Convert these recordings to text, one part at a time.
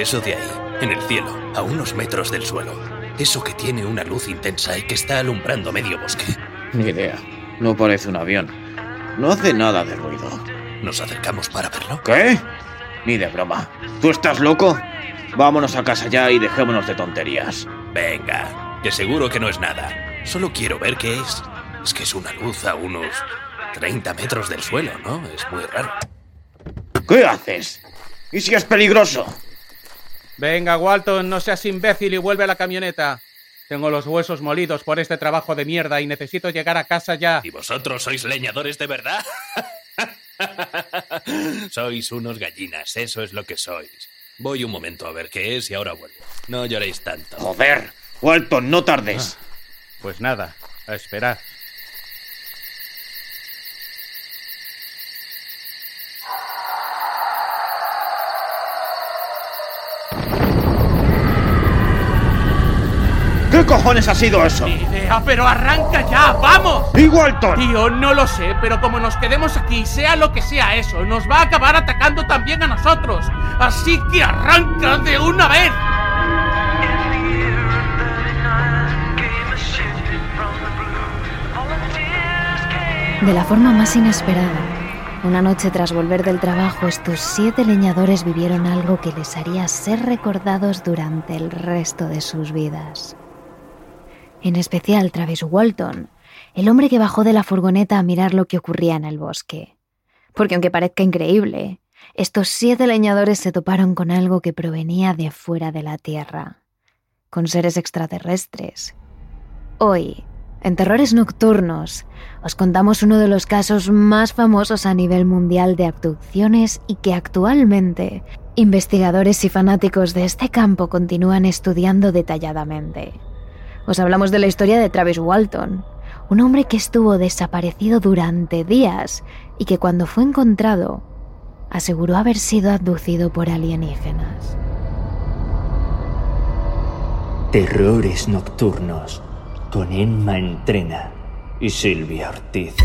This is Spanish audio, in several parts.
Eso de ahí, en el cielo, a unos metros del suelo. Eso que tiene una luz intensa y que está alumbrando medio bosque. Ni idea. No parece un avión. No hace nada de ruido. ¿Nos acercamos para verlo? ¿Qué? Ni de broma. ¿Tú estás loco? Vámonos a casa ya y dejémonos de tonterías. Venga, que seguro que no es nada. Solo quiero ver qué es. Es que es una luz a unos 30 metros del suelo, ¿no? Es muy raro. ¿Qué haces? ¿Y si es peligroso? Venga, Walton, no seas imbécil y vuelve a la camioneta. Tengo los huesos molidos por este trabajo de mierda y necesito llegar a casa ya. ¿Y vosotros sois leñadores de verdad? sois unos gallinas, eso es lo que sois. Voy un momento a ver qué es y ahora vuelvo. No lloréis tanto. Joder. Walton, no tardes. Pues nada, a esperar. Cojones ha sido eso? Ni idea, pero arranca ya, ¡vamos! ¿Y Walton? Tío, no lo sé, pero como nos quedemos aquí, sea lo que sea eso, nos va a acabar atacando también a nosotros. Así que arranca de una vez. De la forma más inesperada, una noche tras volver del trabajo, estos siete leñadores vivieron algo que les haría ser recordados durante el resto de sus vidas. En especial Travis Walton, el hombre que bajó de la furgoneta a mirar lo que ocurría en el bosque. Porque aunque parezca increíble, estos siete leñadores se toparon con algo que provenía de fuera de la Tierra, con seres extraterrestres. Hoy, en Terrores Nocturnos, os contamos uno de los casos más famosos a nivel mundial de abducciones y que actualmente investigadores y fanáticos de este campo continúan estudiando detalladamente. Os hablamos de la historia de Travis Walton, un hombre que estuvo desaparecido durante días y que cuando fue encontrado aseguró haber sido abducido por alienígenas. Terrores Nocturnos con Emma Entrena y Silvia Ortiz.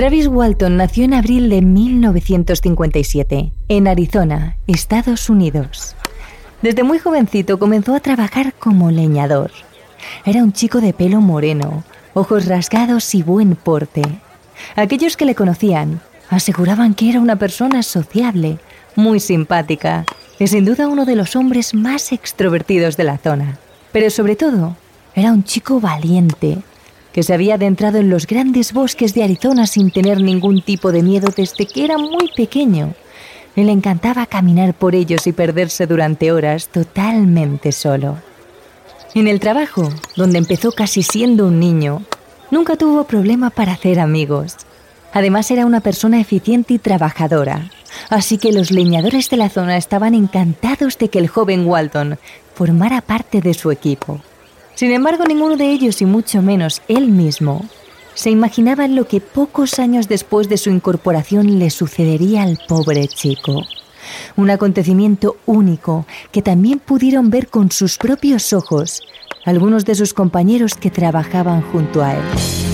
Travis Walton nació en abril de 1957, en Arizona, Estados Unidos. Desde muy jovencito comenzó a trabajar como leñador. Era un chico de pelo moreno, ojos rasgados y buen porte. Aquellos que le conocían aseguraban que era una persona sociable, muy simpática y sin duda uno de los hombres más extrovertidos de la zona. Pero sobre todo, era un chico valiente, que se había adentrado en los grandes bosques de Arizona sin tener ningún tipo de miedo desde que era muy pequeño. Le encantaba caminar por ellos y perderse durante horas totalmente solo. En el trabajo, donde empezó casi siendo un niño, nunca tuvo problema para hacer amigos. Además era una persona eficiente y trabajadora, así que los leñadores de la zona estaban encantados de que el joven Walton formara parte de su equipo. Sin embargo, ninguno de ellos, y mucho menos él mismo, se imaginaba lo que pocos años después de su incorporación le sucedería al pobre chico. Un acontecimiento único que también pudieron ver con sus propios ojos algunos de sus compañeros que trabajaban junto a él.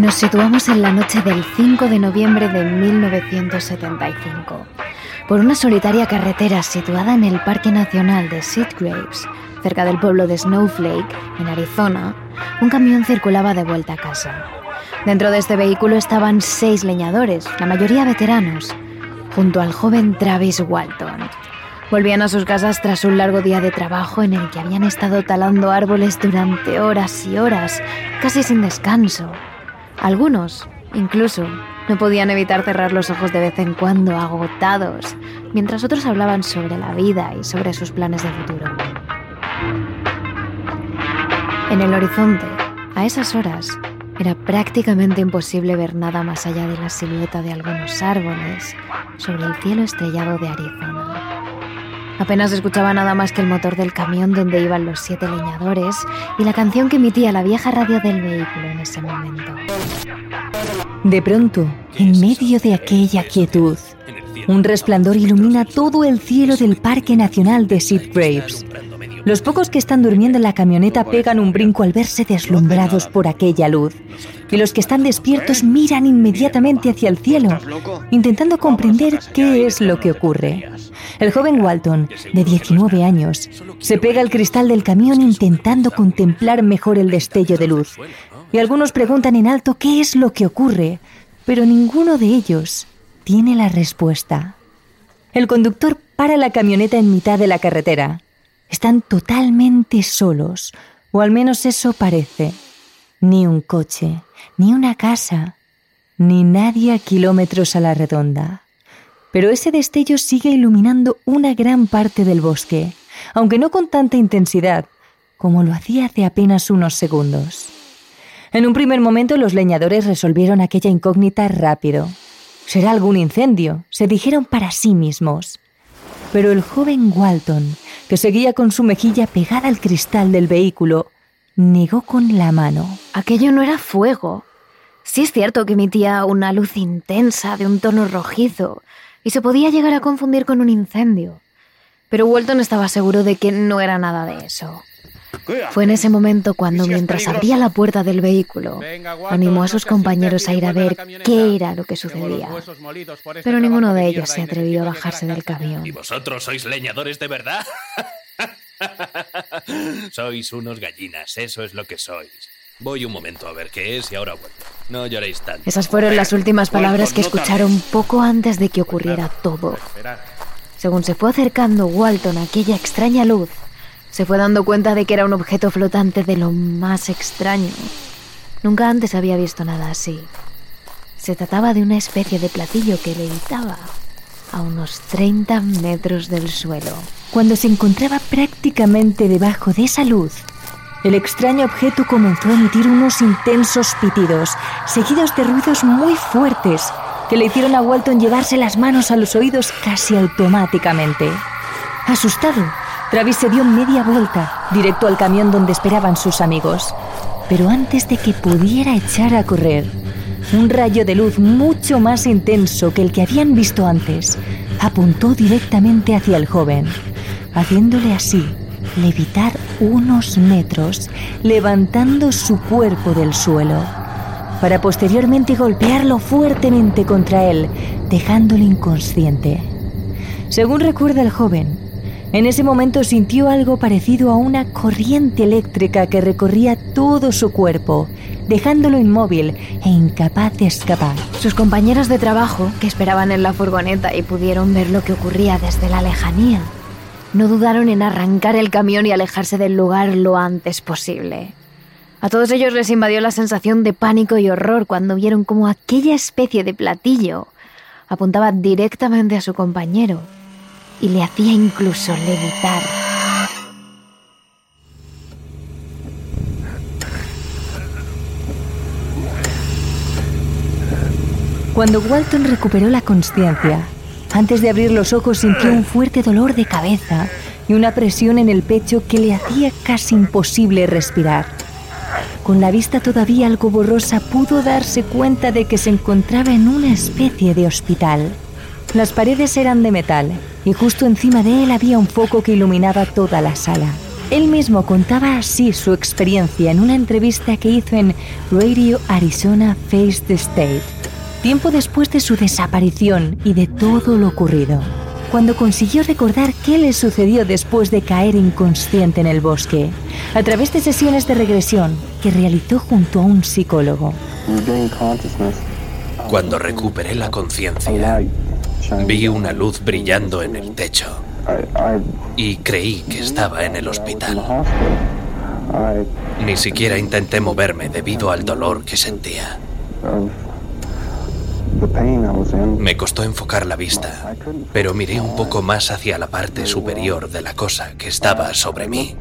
Nos situamos en la noche del 5 de noviembre de 1975. Por una solitaria carretera situada en el Parque Nacional de Sitgraves, cerca del pueblo de Snowflake, en Arizona, un camión circulaba de vuelta a casa. Dentro de este vehículo estaban seis leñadores, la mayoría veteranos, junto al joven Travis Walton. Volvían a sus casas tras un largo día de trabajo en el que habían estado talando árboles durante horas y horas, casi sin descanso. Algunos, incluso, no podían evitar cerrar los ojos de vez en cuando, agotados, mientras otros hablaban sobre la vida y sobre sus planes de futuro. En el horizonte, a esas horas, era prácticamente imposible ver nada más allá de la silueta de algunos árboles sobre el cielo estrellado de Arizona. Apenas escuchaba nada más que el motor del camión donde iban los siete leñadores y la canción que emitía la vieja radio del vehículo en ese momento. De pronto, en medio de aquella quietud, un resplandor ilumina todo el cielo del Parque Nacional de Sid Graves. Los pocos que están durmiendo en la camioneta pegan un brinco al verse deslumbrados por aquella luz. Y los que están despiertos miran inmediatamente hacia el cielo, intentando comprender qué es lo que ocurre. El joven Walton, de 19 años, se pega al cristal del camión intentando contemplar mejor el destello de luz. Y algunos preguntan en alto qué es lo que ocurre, pero ninguno de ellos tiene la respuesta. El conductor para la camioneta en mitad de la carretera. Están totalmente solos, o al menos eso parece. Ni un coche, ni una casa, ni nadie a kilómetros a la redonda. Pero ese destello sigue iluminando una gran parte del bosque, aunque no con tanta intensidad como lo hacía hace apenas unos segundos. En un primer momento los leñadores resolvieron aquella incógnita rápido. Será algún incendio, se dijeron para sí mismos. Pero el joven Walton que seguía con su mejilla pegada al cristal del vehículo, negó con la mano. Aquello no era fuego. Sí es cierto que emitía una luz intensa de un tono rojizo y se podía llegar a confundir con un incendio. Pero Walton estaba seguro de que no era nada de eso. Fue en ese momento cuando, mientras abría la puerta del vehículo, animó a sus compañeros a ir a ver qué era lo que sucedía. Pero ninguno de ellos se atrevió a bajarse del camión. ¿Y vosotros sois leñadores de verdad? sois unos gallinas, eso es lo que sois. Voy un momento a ver qué es y ahora vuelvo. No lloréis tanto. Esas fueron las últimas palabras que escucharon poco antes de que ocurriera todo. Según se fue acercando Walton a aquella extraña luz, se fue dando cuenta de que era un objeto flotante de lo más extraño. Nunca antes había visto nada así. Se trataba de una especie de platillo que levitaba a unos 30 metros del suelo. Cuando se encontraba prácticamente debajo de esa luz, el extraño objeto comenzó a emitir unos intensos pitidos, seguidos de ruidos muy fuertes, que le hicieron a Walton llevarse las manos a los oídos casi automáticamente. Asustado, Travis se dio media vuelta, directo al camión donde esperaban sus amigos. Pero antes de que pudiera echar a correr, un rayo de luz mucho más intenso que el que habían visto antes apuntó directamente hacia el joven, haciéndole así levitar unos metros, levantando su cuerpo del suelo, para posteriormente golpearlo fuertemente contra él, dejándolo inconsciente. Según recuerda el joven, en ese momento sintió algo parecido a una corriente eléctrica que recorría todo su cuerpo, dejándolo inmóvil e incapaz de escapar. Sus compañeros de trabajo, que esperaban en la furgoneta y pudieron ver lo que ocurría desde la lejanía, no dudaron en arrancar el camión y alejarse del lugar lo antes posible. A todos ellos les invadió la sensación de pánico y horror cuando vieron cómo aquella especie de platillo apuntaba directamente a su compañero y le hacía incluso levitar. Cuando Walton recuperó la conciencia, antes de abrir los ojos sintió un fuerte dolor de cabeza y una presión en el pecho que le hacía casi imposible respirar. Con la vista todavía algo borrosa pudo darse cuenta de que se encontraba en una especie de hospital. Las paredes eran de metal y justo encima de él había un foco que iluminaba toda la sala. Él mismo contaba así su experiencia en una entrevista que hizo en Radio Arizona Face the State, tiempo después de su desaparición y de todo lo ocurrido, cuando consiguió recordar qué le sucedió después de caer inconsciente en el bosque, a través de sesiones de regresión que realizó junto a un psicólogo. Cuando recuperé la conciencia, Vi una luz brillando en el techo y creí que estaba en el hospital. Ni siquiera intenté moverme debido al dolor que sentía. Me costó enfocar la vista, pero miré un poco más hacia la parte superior de la cosa que estaba sobre mí.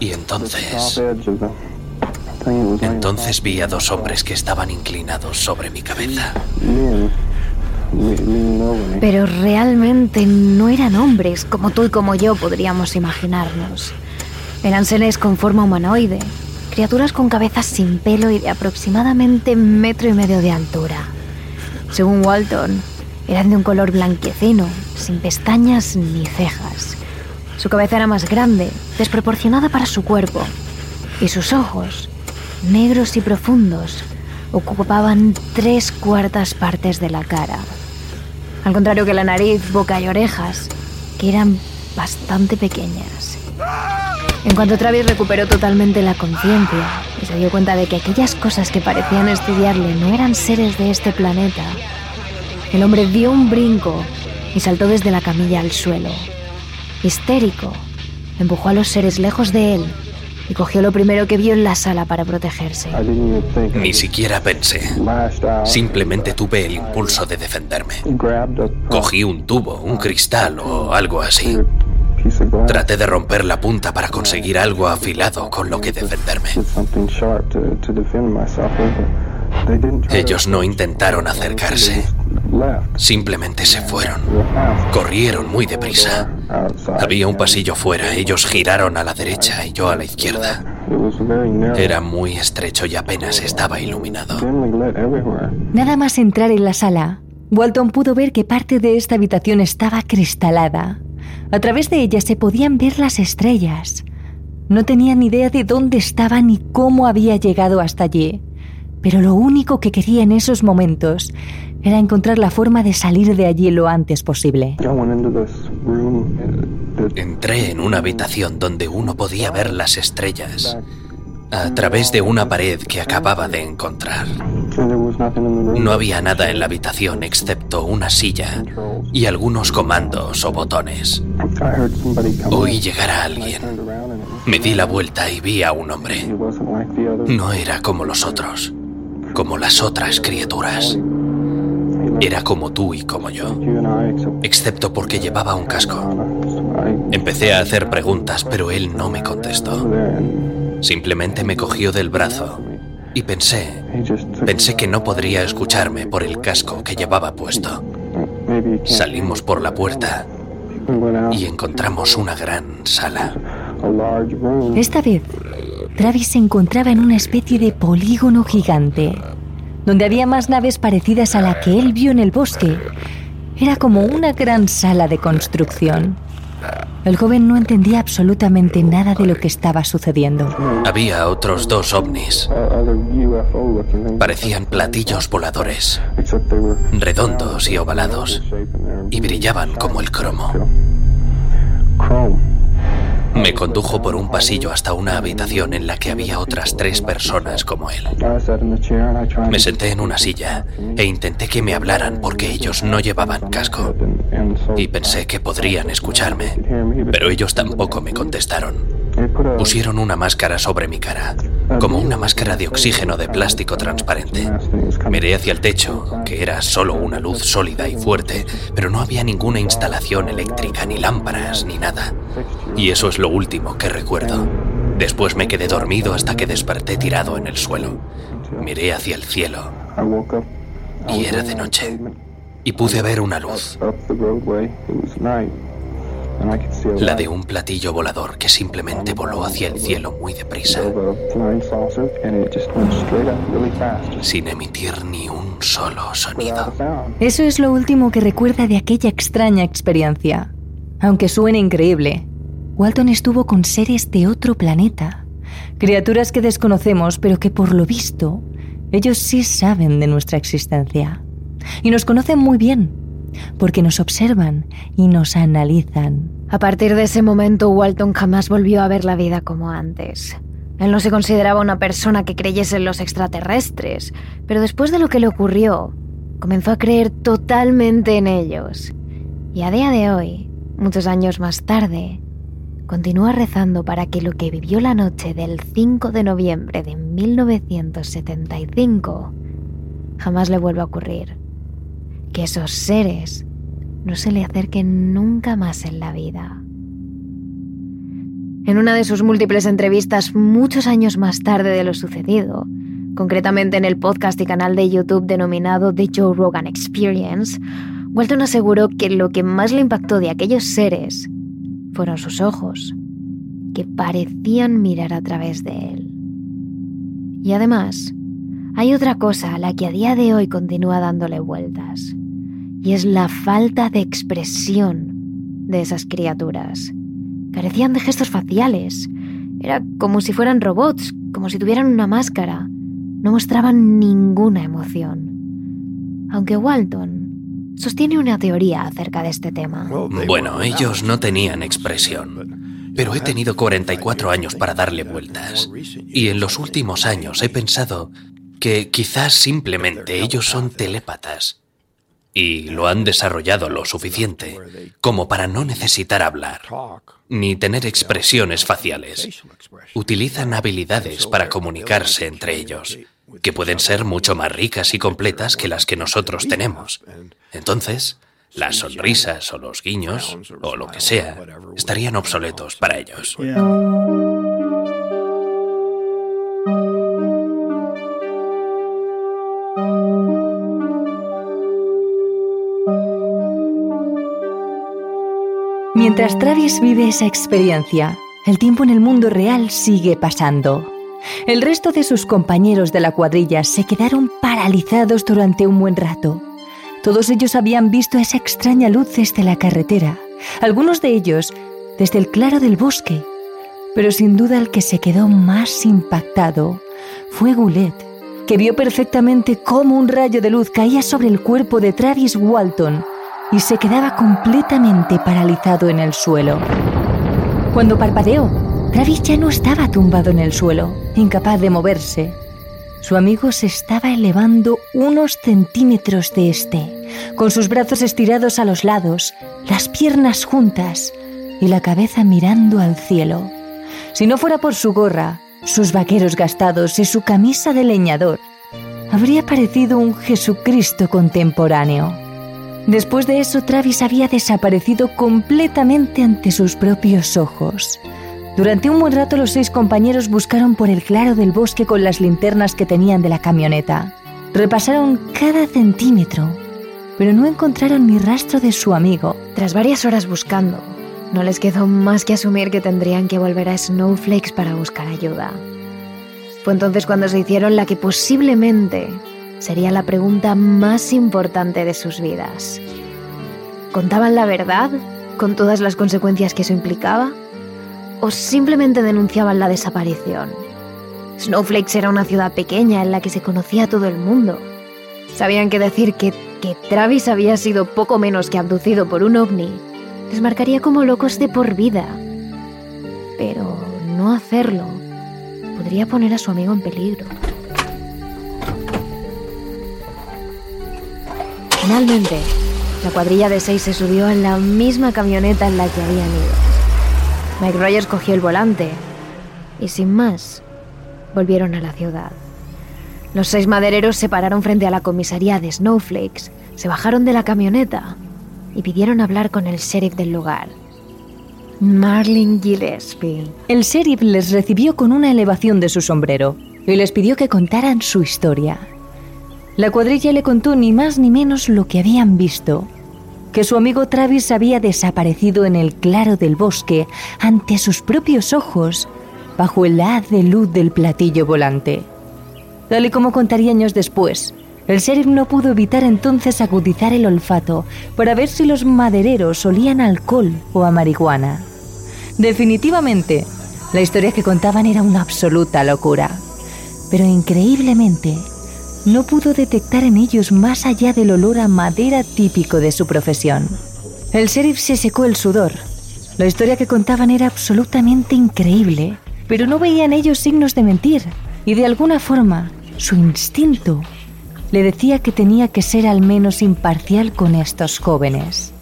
Y entonces... Entonces vi a dos hombres que estaban inclinados sobre mi cabeza. Pero realmente no eran hombres como tú y como yo podríamos imaginarnos. Eran seres con forma humanoide, criaturas con cabezas sin pelo y de aproximadamente metro y medio de altura. Según Walton, eran de un color blanquecino, sin pestañas ni cejas. Su cabeza era más grande, desproporcionada para su cuerpo, y sus ojos, negros y profundos, ocupaban tres cuartas partes de la cara. Al contrario que la nariz, boca y orejas, que eran bastante pequeñas. En cuanto Travis recuperó totalmente la conciencia y se dio cuenta de que aquellas cosas que parecían estudiarle no eran seres de este planeta, el hombre dio un brinco y saltó desde la camilla al suelo. Histérico, empujó a los seres lejos de él y cogió lo primero que vio en la sala para protegerse. Ni siquiera pensé. Simplemente tuve el impulso de defenderme. Cogí un tubo, un cristal o algo así. Traté de romper la punta para conseguir algo afilado con lo que defenderme. Ellos no intentaron acercarse. Simplemente se fueron. Corrieron muy deprisa. Había un pasillo fuera. Ellos giraron a la derecha y yo a la izquierda. Era muy estrecho y apenas estaba iluminado. Nada más entrar en la sala, Walton pudo ver que parte de esta habitación estaba cristalada. A través de ella se podían ver las estrellas. No tenía ni idea de dónde estaba ni cómo había llegado hasta allí pero lo único que quería en esos momentos era encontrar la forma de salir de allí lo antes posible. Entré en una habitación donde uno podía ver las estrellas a través de una pared que acababa de encontrar. No había nada en la habitación excepto una silla y algunos comandos o botones. Oí llegar a alguien. Me di la vuelta y vi a un hombre. No era como los otros como las otras criaturas. Era como tú y como yo, excepto porque llevaba un casco. Empecé a hacer preguntas, pero él no me contestó. Simplemente me cogió del brazo y pensé, pensé que no podría escucharme por el casco que llevaba puesto. Salimos por la puerta y encontramos una gran sala. Esta vez Travis se encontraba en una especie de polígono gigante, donde había más naves parecidas a la que él vio en el bosque. Era como una gran sala de construcción. El joven no entendía absolutamente nada de lo que estaba sucediendo. Había otros dos ovnis. Parecían platillos voladores, redondos y ovalados, y brillaban como el cromo. Me condujo por un pasillo hasta una habitación en la que había otras tres personas como él. Me senté en una silla e intenté que me hablaran porque ellos no llevaban casco. Y pensé que podrían escucharme, pero ellos tampoco me contestaron. Pusieron una máscara sobre mi cara, como una máscara de oxígeno de plástico transparente. Miré hacia el techo, que era solo una luz sólida y fuerte, pero no había ninguna instalación eléctrica, ni lámparas, ni nada. Y eso es lo último que recuerdo. Después me quedé dormido hasta que desperté tirado en el suelo. Miré hacia el cielo y era de noche. Y pude ver una luz. La de un platillo volador que simplemente voló hacia el cielo muy deprisa. Sin emitir ni un solo sonido. Eso es lo último que recuerda de aquella extraña experiencia. Aunque suene increíble, Walton estuvo con seres de otro planeta. Criaturas que desconocemos, pero que por lo visto, ellos sí saben de nuestra existencia. Y nos conocen muy bien porque nos observan y nos analizan. A partir de ese momento, Walton jamás volvió a ver la vida como antes. Él no se consideraba una persona que creyese en los extraterrestres, pero después de lo que le ocurrió, comenzó a creer totalmente en ellos. Y a día de hoy, muchos años más tarde, continúa rezando para que lo que vivió la noche del 5 de noviembre de 1975 jamás le vuelva a ocurrir que esos seres no se le acerquen nunca más en la vida. En una de sus múltiples entrevistas muchos años más tarde de lo sucedido, concretamente en el podcast y canal de YouTube denominado The Joe Rogan Experience, Walton aseguró que lo que más le impactó de aquellos seres fueron sus ojos, que parecían mirar a través de él. Y además, hay otra cosa a la que a día de hoy continúa dándole vueltas, y es la falta de expresión de esas criaturas. Carecían de gestos faciales, era como si fueran robots, como si tuvieran una máscara, no mostraban ninguna emoción. Aunque Walton sostiene una teoría acerca de este tema. Bueno, ellos no tenían expresión, pero he tenido 44 años para darle vueltas. Y en los últimos años he pensado que quizás simplemente ellos son telépatas y lo han desarrollado lo suficiente como para no necesitar hablar ni tener expresiones faciales. Utilizan habilidades para comunicarse entre ellos, que pueden ser mucho más ricas y completas que las que nosotros tenemos. Entonces, las sonrisas o los guiños, o lo que sea, estarían obsoletos para ellos. Mientras Travis vive esa experiencia, el tiempo en el mundo real sigue pasando. El resto de sus compañeros de la cuadrilla se quedaron paralizados durante un buen rato. Todos ellos habían visto esa extraña luz desde la carretera, algunos de ellos desde el claro del bosque. Pero sin duda el que se quedó más impactado fue Goulet, que vio perfectamente cómo un rayo de luz caía sobre el cuerpo de Travis Walton y se quedaba completamente paralizado en el suelo. Cuando parpadeó, Travis ya no estaba tumbado en el suelo, incapaz de moverse. Su amigo se estaba elevando unos centímetros de este, con sus brazos estirados a los lados, las piernas juntas y la cabeza mirando al cielo. Si no fuera por su gorra, sus vaqueros gastados y su camisa de leñador, habría parecido un Jesucristo contemporáneo. Después de eso, Travis había desaparecido completamente ante sus propios ojos. Durante un buen rato los seis compañeros buscaron por el claro del bosque con las linternas que tenían de la camioneta. Repasaron cada centímetro, pero no encontraron ni rastro de su amigo. Tras varias horas buscando, no les quedó más que asumir que tendrían que volver a Snowflakes para buscar ayuda. Fue entonces cuando se hicieron la que posiblemente sería la pregunta más importante de sus vidas. ¿Contaban la verdad con todas las consecuencias que eso implicaba? ¿O simplemente denunciaban la desaparición? Snowflakes era una ciudad pequeña en la que se conocía todo el mundo. Sabían que decir que, que Travis había sido poco menos que abducido por un ovni les marcaría como locos de por vida. Pero no hacerlo podría poner a su amigo en peligro. Finalmente, la cuadrilla de seis se subió en la misma camioneta en la que habían ido. Mike Rogers cogió el volante y sin más, volvieron a la ciudad. Los seis madereros se pararon frente a la comisaría de Snowflakes, se bajaron de la camioneta y pidieron hablar con el sheriff del lugar. Marlin Gillespie. El sheriff les recibió con una elevación de su sombrero y les pidió que contaran su historia. La cuadrilla le contó ni más ni menos lo que habían visto, que su amigo Travis había desaparecido en el claro del bosque ante sus propios ojos, bajo el haz de luz del platillo volante. Tal y como contaría años después, el sheriff no pudo evitar entonces agudizar el olfato para ver si los madereros olían alcohol o a marihuana. Definitivamente, la historia que contaban era una absoluta locura. Pero increíblemente, no pudo detectar en ellos más allá del olor a madera típico de su profesión. El sheriff se secó el sudor. La historia que contaban era absolutamente increíble, pero no veía en ellos signos de mentir, y de alguna forma su instinto le decía que tenía que ser al menos imparcial con estos jóvenes.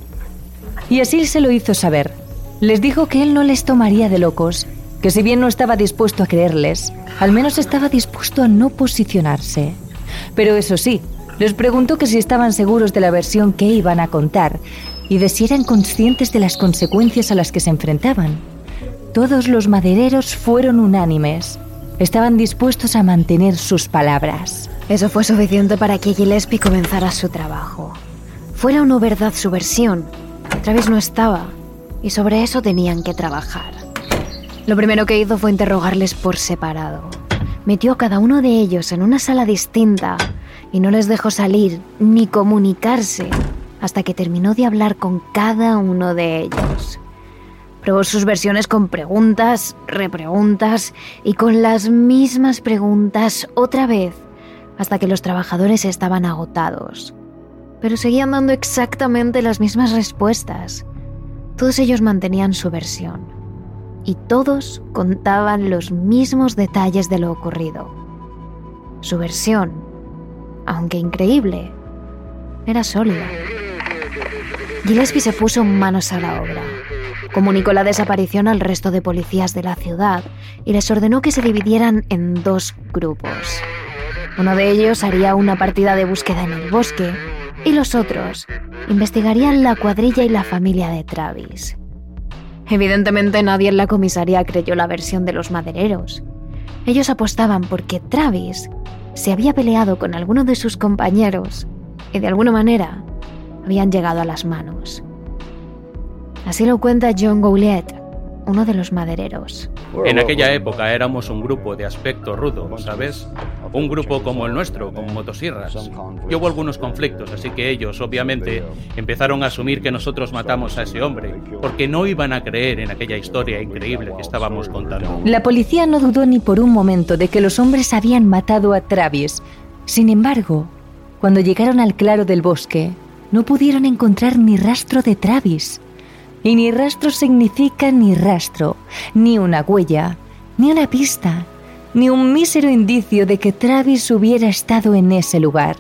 Y así se lo hizo saber. Les dijo que él no les tomaría de locos, que si bien no estaba dispuesto a creerles, al menos estaba dispuesto a no posicionarse. Pero eso sí, les preguntó que si estaban seguros de la versión que iban a contar y de si eran conscientes de las consecuencias a las que se enfrentaban. todos los madereros fueron unánimes. Estaban dispuestos a mantener sus palabras. Eso fue suficiente para que Gillespie comenzara su trabajo. Fuera o no verdad su versión, Travis no estaba y sobre eso tenían que trabajar. Lo primero que hizo fue interrogarles por separado. Metió a cada uno de ellos en una sala distinta y no les dejó salir ni comunicarse hasta que terminó de hablar con cada uno de ellos. Probó sus versiones con preguntas, repreguntas y con las mismas preguntas otra vez hasta que los trabajadores estaban agotados. Pero seguían dando exactamente las mismas respuestas. Todos ellos mantenían su versión y todos contaban los mismos detalles de lo ocurrido. Su versión, aunque increíble, era sólida. Gillespie se puso manos a la obra. Comunicó la desaparición al resto de policías de la ciudad y les ordenó que se dividieran en dos grupos. Uno de ellos haría una partida de búsqueda en el bosque y los otros investigarían la cuadrilla y la familia de Travis. Evidentemente nadie en la comisaría creyó la versión de los madereros. Ellos apostaban porque Travis se había peleado con alguno de sus compañeros y de alguna manera habían llegado a las manos. Así lo cuenta John Goulet, uno de los madereros. En aquella época éramos un grupo de aspecto rudo, ¿sabes? Un grupo como el nuestro, con motosierras. Y hubo algunos conflictos, así que ellos, obviamente, empezaron a asumir que nosotros matamos a ese hombre, porque no iban a creer en aquella historia increíble que estábamos contando. La policía no dudó ni por un momento de que los hombres habían matado a Travis. Sin embargo, cuando llegaron al claro del bosque, no pudieron encontrar ni rastro de Travis. Y ni rastro significa ni rastro, ni una huella, ni una pista, ni un mísero indicio de que Travis hubiera estado en ese lugar.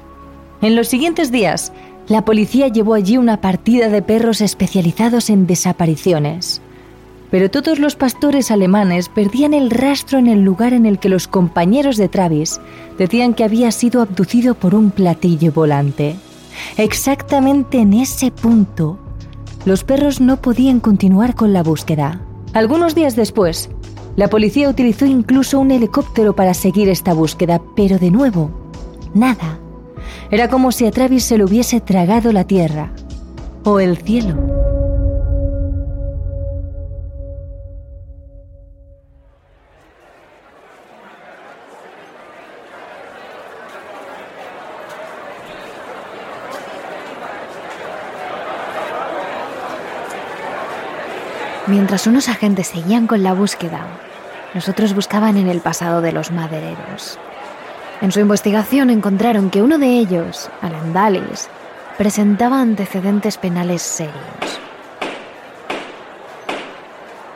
En los siguientes días, la policía llevó allí una partida de perros especializados en desapariciones. Pero todos los pastores alemanes perdían el rastro en el lugar en el que los compañeros de Travis decían que había sido abducido por un platillo volante. Exactamente en ese punto, los perros no podían continuar con la búsqueda. Algunos días después, la policía utilizó incluso un helicóptero para seguir esta búsqueda, pero de nuevo, nada. Era como si a Travis se le hubiese tragado la tierra o el cielo. Mientras unos agentes seguían con la búsqueda, los otros buscaban en el pasado de los madereros. En su investigación encontraron que uno de ellos, Alan Dallis, presentaba antecedentes penales serios.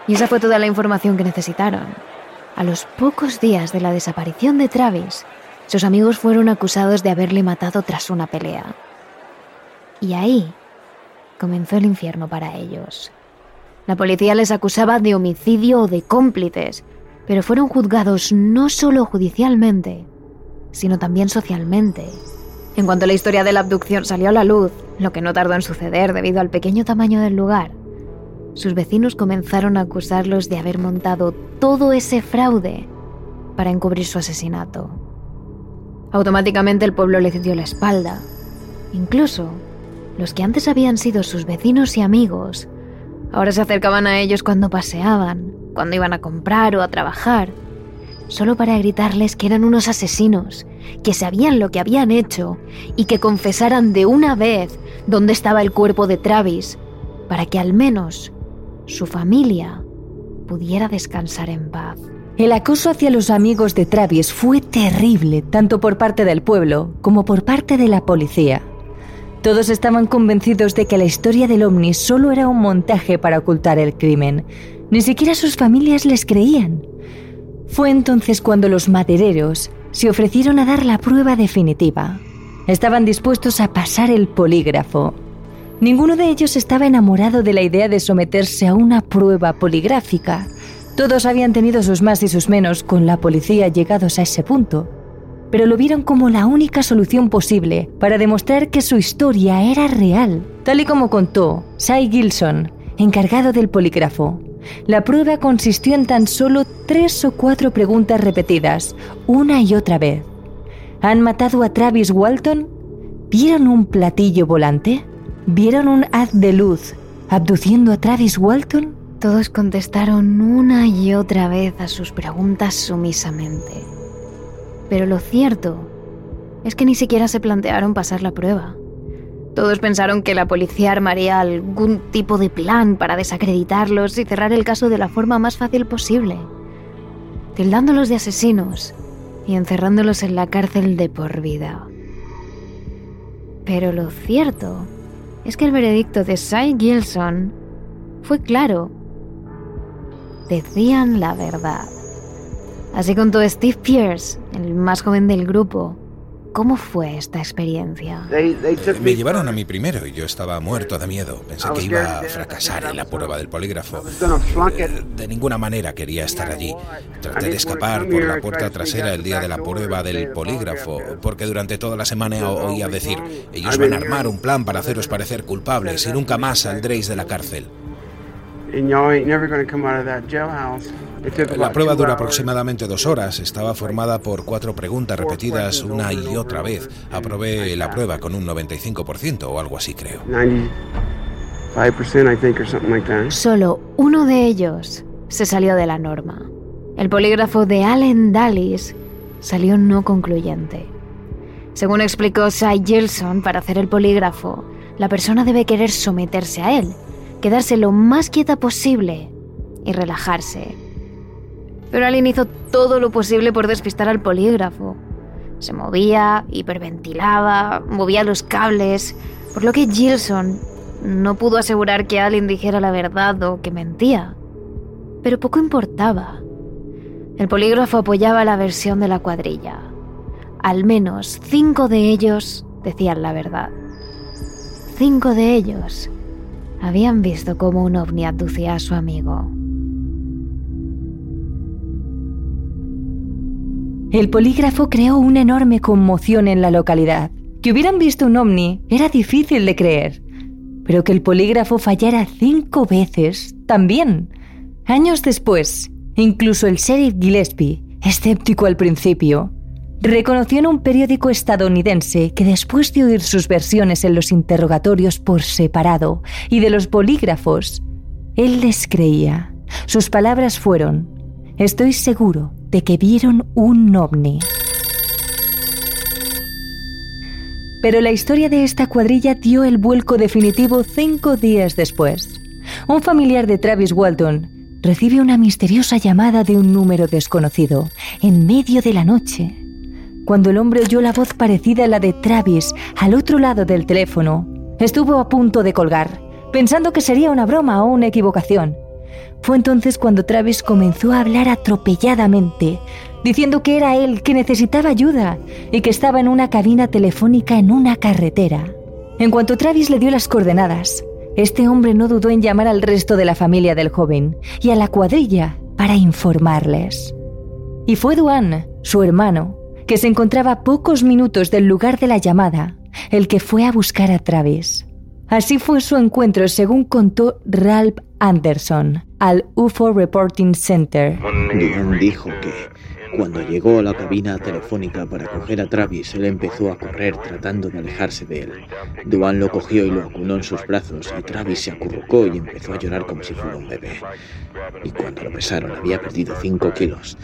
Y esa fue toda la información que necesitaron. A los pocos días de la desaparición de Travis, sus amigos fueron acusados de haberle matado tras una pelea. Y ahí comenzó el infierno para ellos. La policía les acusaba de homicidio o de cómplices, pero fueron juzgados no solo judicialmente, sino también socialmente. En cuanto la historia de la abducción salió a la luz, lo que no tardó en suceder debido al pequeño tamaño del lugar, sus vecinos comenzaron a acusarlos de haber montado todo ese fraude para encubrir su asesinato. Automáticamente el pueblo les dio la espalda. Incluso los que antes habían sido sus vecinos y amigos Ahora se acercaban a ellos cuando paseaban, cuando iban a comprar o a trabajar, solo para gritarles que eran unos asesinos, que sabían lo que habían hecho y que confesaran de una vez dónde estaba el cuerpo de Travis, para que al menos su familia pudiera descansar en paz. El acoso hacia los amigos de Travis fue terrible, tanto por parte del pueblo como por parte de la policía. Todos estaban convencidos de que la historia del ovni solo era un montaje para ocultar el crimen. Ni siquiera sus familias les creían. Fue entonces cuando los madereros se ofrecieron a dar la prueba definitiva. Estaban dispuestos a pasar el polígrafo. Ninguno de ellos estaba enamorado de la idea de someterse a una prueba poligráfica. Todos habían tenido sus más y sus menos con la policía llegados a ese punto pero lo vieron como la única solución posible para demostrar que su historia era real, tal y como contó Cy Gilson, encargado del polígrafo. La prueba consistió en tan solo tres o cuatro preguntas repetidas, una y otra vez. ¿Han matado a Travis Walton? ¿Vieron un platillo volante? ¿Vieron un haz de luz abduciendo a Travis Walton? Todos contestaron una y otra vez a sus preguntas sumisamente. Pero lo cierto es que ni siquiera se plantearon pasar la prueba. Todos pensaron que la policía armaría algún tipo de plan para desacreditarlos y cerrar el caso de la forma más fácil posible, tildándolos de asesinos y encerrándolos en la cárcel de por vida. Pero lo cierto es que el veredicto de Cy Gilson fue claro. Decían la verdad. Así contó Steve Pierce, el más joven del grupo, ¿Cómo fue esta experiencia? Me llevaron a mí primero y yo estaba muerto de miedo. Pensé que iba a fracasar en la prueba del polígrafo. Eh, de ninguna manera quería estar allí. Traté de escapar por la puerta trasera el día de la prueba del polígrafo, porque durante toda la semana oía decir, ellos van a armar un plan para haceros parecer culpables y nunca más saldréis de la cárcel. La prueba dura aproximadamente dos horas. Estaba formada por cuatro preguntas repetidas una y otra vez. Aprobé la prueba con un 95% o algo así, creo. Solo uno de ellos se salió de la norma. El polígrafo de Allen Dallis salió no concluyente. Según explicó Cy Gilson, para hacer el polígrafo, la persona debe querer someterse a él, quedarse lo más quieta posible y relajarse pero Allen hizo todo lo posible por despistar al polígrafo. Se movía, hiperventilaba, movía los cables, por lo que Gilson no pudo asegurar que Allen dijera la verdad o que mentía. Pero poco importaba. El polígrafo apoyaba la versión de la cuadrilla. Al menos cinco de ellos decían la verdad. Cinco de ellos habían visto cómo un ovni abducía a su amigo. El polígrafo creó una enorme conmoción en la localidad. Que hubieran visto un ovni era difícil de creer, pero que el polígrafo fallara cinco veces también. Años después, incluso el sheriff Gillespie, escéptico al principio, reconoció en un periódico estadounidense que después de oír sus versiones en los interrogatorios por separado y de los polígrafos, él les creía. Sus palabras fueron, estoy seguro de que vieron un ovni. Pero la historia de esta cuadrilla dio el vuelco definitivo cinco días después. Un familiar de Travis Walton recibe una misteriosa llamada de un número desconocido en medio de la noche. Cuando el hombre oyó la voz parecida a la de Travis al otro lado del teléfono, estuvo a punto de colgar, pensando que sería una broma o una equivocación. Fue entonces cuando Travis comenzó a hablar atropelladamente, diciendo que era él que necesitaba ayuda y que estaba en una cabina telefónica en una carretera. En cuanto Travis le dio las coordenadas, este hombre no dudó en llamar al resto de la familia del joven y a la cuadrilla para informarles. Y fue Duane, su hermano, que se encontraba a pocos minutos del lugar de la llamada, el que fue a buscar a Travis. Así fue su encuentro, según contó Ralph Anderson al UFO Reporting Center. dijo que cuando llegó a la cabina telefónica para coger a Travis, él empezó a correr tratando de alejarse de él. Duan lo cogió y lo acunó en sus brazos y Travis se acurrucó y empezó a llorar como si fuera un bebé. Y cuando lo pesaron había perdido 5 kilos.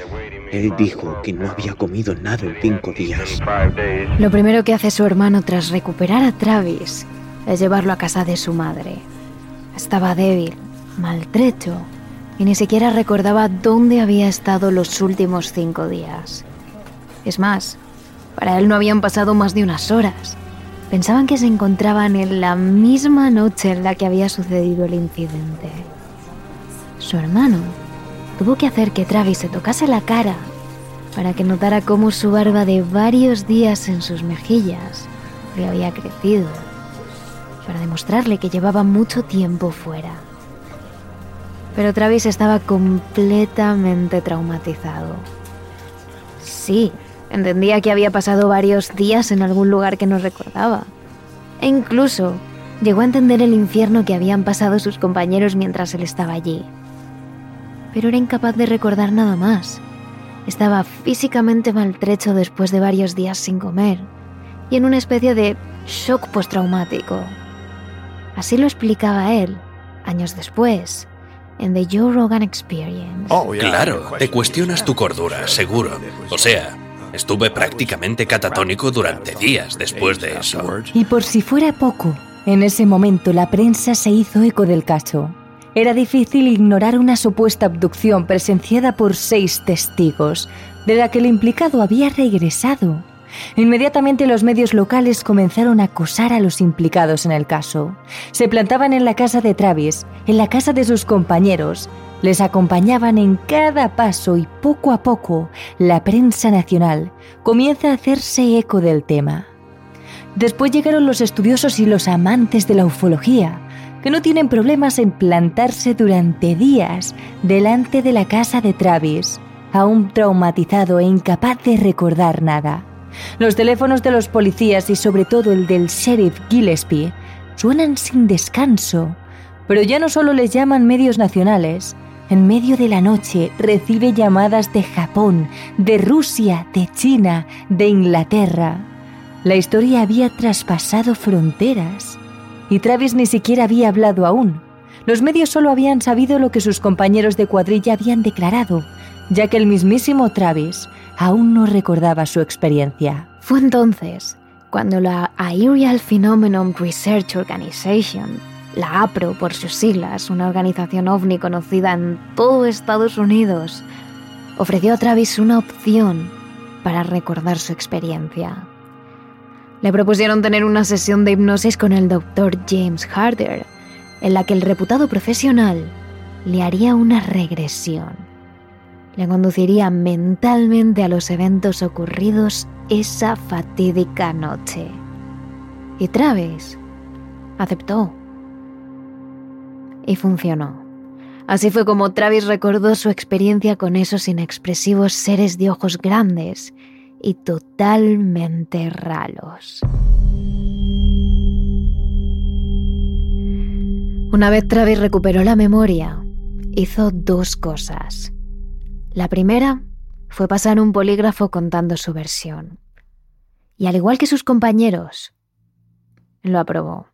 Él dijo que no había comido nada en 5 días. Lo primero que hace su hermano tras recuperar a Travis es llevarlo a casa de su madre. Estaba débil, maltrecho, y ni siquiera recordaba dónde había estado los últimos cinco días. Es más, para él no habían pasado más de unas horas. Pensaban que se encontraban en la misma noche en la que había sucedido el incidente. Su hermano tuvo que hacer que Travis se tocase la cara para que notara cómo su barba de varios días en sus mejillas le había crecido para demostrarle que llevaba mucho tiempo fuera. Pero Travis estaba completamente traumatizado. Sí, entendía que había pasado varios días en algún lugar que no recordaba. E incluso llegó a entender el infierno que habían pasado sus compañeros mientras él estaba allí. pero era incapaz de recordar nada más. Estaba físicamente maltrecho después de varios días sin comer y en una especie de shock postraumático. Así lo explicaba él, años después, en The Joe Rogan Experience. Oh, claro, te cuestionas tu cordura, seguro. O sea, estuve prácticamente catatónico durante días después de eso. Y por si fuera poco, en ese momento la prensa se hizo eco del caso. Era difícil ignorar una supuesta abducción presenciada por seis testigos, de la que el implicado había regresado. Inmediatamente los medios locales comenzaron a acosar a los implicados en el caso. Se plantaban en la casa de Travis, en la casa de sus compañeros, les acompañaban en cada paso y poco a poco la prensa nacional comienza a hacerse eco del tema. Después llegaron los estudiosos y los amantes de la ufología, que no tienen problemas en plantarse durante días delante de la casa de Travis, aún traumatizado e incapaz de recordar nada. Los teléfonos de los policías y sobre todo el del sheriff Gillespie suenan sin descanso, pero ya no solo les llaman medios nacionales, en medio de la noche recibe llamadas de Japón, de Rusia, de China, de Inglaterra. La historia había traspasado fronteras y Travis ni siquiera había hablado aún. Los medios solo habían sabido lo que sus compañeros de cuadrilla habían declarado, ya que el mismísimo Travis aún no recordaba su experiencia. Fue entonces cuando la Aerial Phenomenon Research Organization, la APRO por sus siglas, una organización ovni conocida en todo Estados Unidos, ofreció a Travis una opción para recordar su experiencia. Le propusieron tener una sesión de hipnosis con el doctor James Harder, en la que el reputado profesional le haría una regresión. Le conduciría mentalmente a los eventos ocurridos esa fatídica noche. Y Travis aceptó. Y funcionó. Así fue como Travis recordó su experiencia con esos inexpresivos seres de ojos grandes y totalmente raros. Una vez Travis recuperó la memoria, hizo dos cosas. La primera fue pasar un polígrafo contando su versión. Y al igual que sus compañeros, lo aprobó.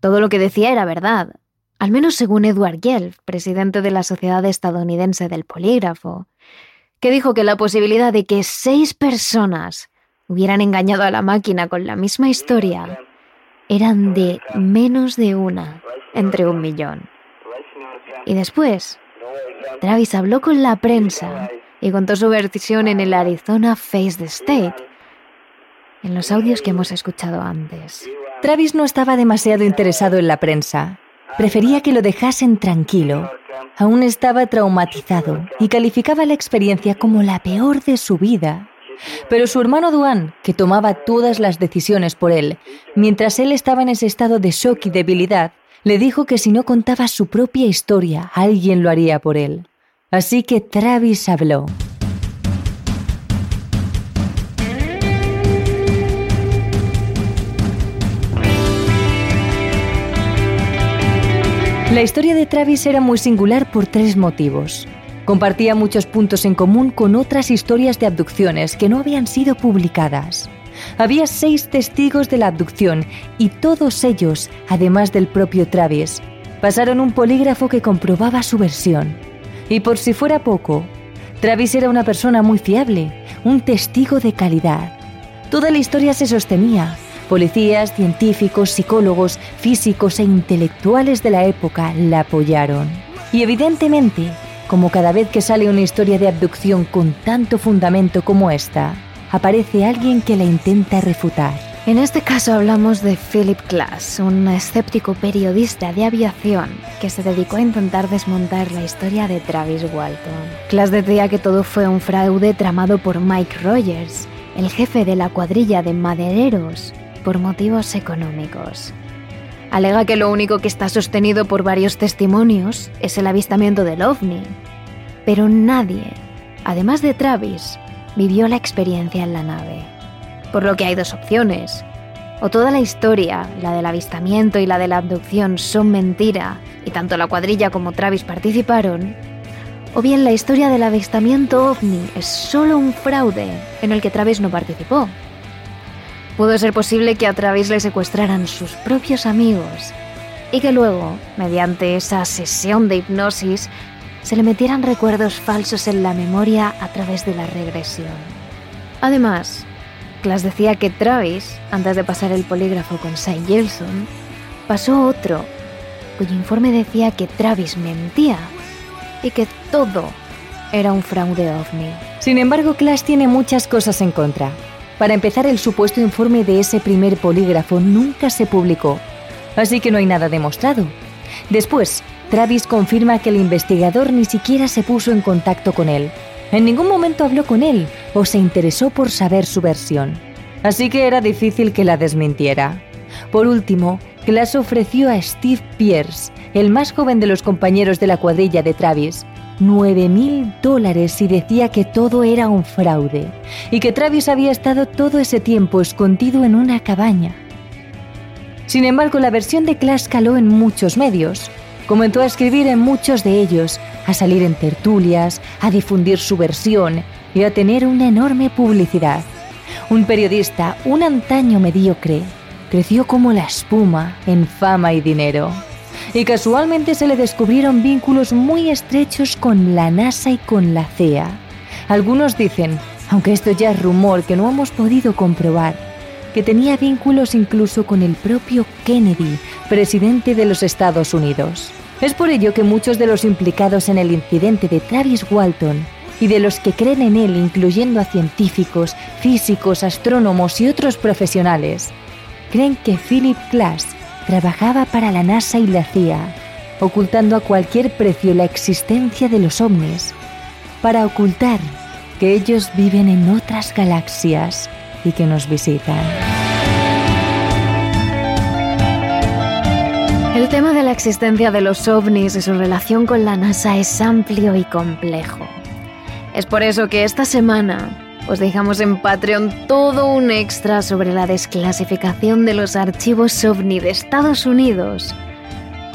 Todo lo que decía era verdad, al menos según Edward Gelf, presidente de la Sociedad Estadounidense del Polígrafo, que dijo que la posibilidad de que seis personas hubieran engañado a la máquina con la misma historia eran de menos de una entre un millón. Y después, Travis habló con la prensa y contó su versión en el Arizona Face the State, en los audios que hemos escuchado antes. Travis no estaba demasiado interesado en la prensa. Prefería que lo dejasen tranquilo aún estaba traumatizado y calificaba la experiencia como la peor de su vida. Pero su hermano Duan, que tomaba todas las decisiones por él, mientras él estaba en ese estado de shock y debilidad, le dijo que si no contaba su propia historia, alguien lo haría por él. Así que Travis habló. La historia de Travis era muy singular por tres motivos. Compartía muchos puntos en común con otras historias de abducciones que no habían sido publicadas. Había seis testigos de la abducción y todos ellos, además del propio Travis, pasaron un polígrafo que comprobaba su versión. Y por si fuera poco, Travis era una persona muy fiable, un testigo de calidad. Toda la historia se sostenía, Policías, científicos, psicólogos, físicos e intelectuales de la época la apoyaron. Y evidentemente, como cada vez que sale una historia de abducción con tanto fundamento como esta, aparece alguien que la intenta refutar. En este caso hablamos de Philip Glass, un escéptico periodista de aviación que se dedicó a intentar desmontar la historia de Travis Walton. Glass decía que todo fue un fraude tramado por Mike Rogers, el jefe de la cuadrilla de madereros por motivos económicos. Alega que lo único que está sostenido por varios testimonios es el avistamiento del ovni. Pero nadie, además de Travis, vivió la experiencia en la nave. Por lo que hay dos opciones. O toda la historia, la del avistamiento y la de la abducción, son mentira, y tanto la cuadrilla como Travis participaron, o bien la historia del avistamiento ovni es solo un fraude en el que Travis no participó. Pudo ser posible que a Travis le secuestraran sus propios amigos y que luego, mediante esa sesión de hipnosis, se le metieran recuerdos falsos en la memoria a través de la regresión. Además, Klaas decía que Travis, antes de pasar el polígrafo con Saint Gelson, pasó otro, cuyo informe decía que Travis mentía y que todo era un fraude ovni. Sin embargo, Klaas tiene muchas cosas en contra. Para empezar, el supuesto informe de ese primer polígrafo nunca se publicó, así que no hay nada demostrado. Después, Travis confirma que el investigador ni siquiera se puso en contacto con él. En ningún momento habló con él o se interesó por saber su versión. Así que era difícil que la desmintiera. Por último, Glass ofreció a Steve Pierce, el más joven de los compañeros de la cuadrilla de Travis, 9 mil dólares y decía que todo era un fraude y que Travis había estado todo ese tiempo escondido en una cabaña. Sin embargo, la versión de Clash caló en muchos medios. Comenzó a escribir en muchos de ellos, a salir en tertulias, a difundir su versión y a tener una enorme publicidad. Un periodista, un antaño mediocre, creció como la espuma en fama y dinero. Y casualmente se le descubrieron vínculos muy estrechos con la NASA y con la CEA. Algunos dicen, aunque esto ya es rumor que no hemos podido comprobar, que tenía vínculos incluso con el propio Kennedy, presidente de los Estados Unidos. Es por ello que muchos de los implicados en el incidente de Travis Walton y de los que creen en él, incluyendo a científicos, físicos, astrónomos y otros profesionales, creen que Philip Glass trabajaba para la NASA y la CIA, ocultando a cualquier precio la existencia de los ovnis, para ocultar que ellos viven en otras galaxias y que nos visitan. El tema de la existencia de los ovnis y su relación con la NASA es amplio y complejo. Es por eso que esta semana os dejamos en Patreon todo un extra sobre la desclasificación de los archivos ovni de Estados Unidos,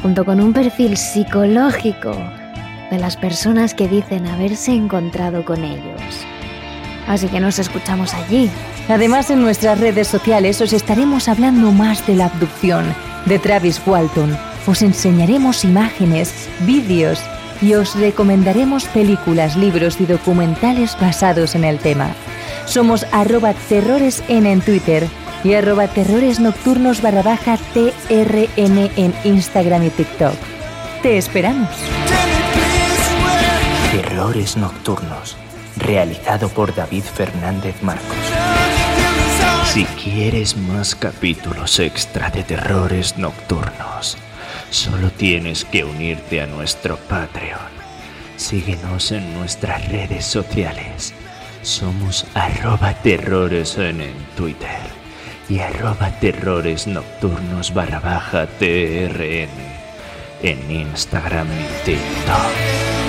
junto con un perfil psicológico de las personas que dicen haberse encontrado con ellos. Así que nos escuchamos allí. Además, en nuestras redes sociales os estaremos hablando más de la abducción de Travis Walton. Os enseñaremos imágenes, vídeos y os recomendaremos películas, libros y documentales basados en el tema. Somos arroba terroresn en Twitter y arroba terrores nocturnos barra baja TRN en Instagram y TikTok. Te esperamos. Terrores Nocturnos, realizado por David Fernández Marcos. Si quieres más capítulos extra de terrores nocturnos, solo tienes que unirte a nuestro Patreon. Síguenos en nuestras redes sociales. Somos arroba terrores en, Twitter y arroba terrores nocturnos barra TRN en Instagram y TikTok.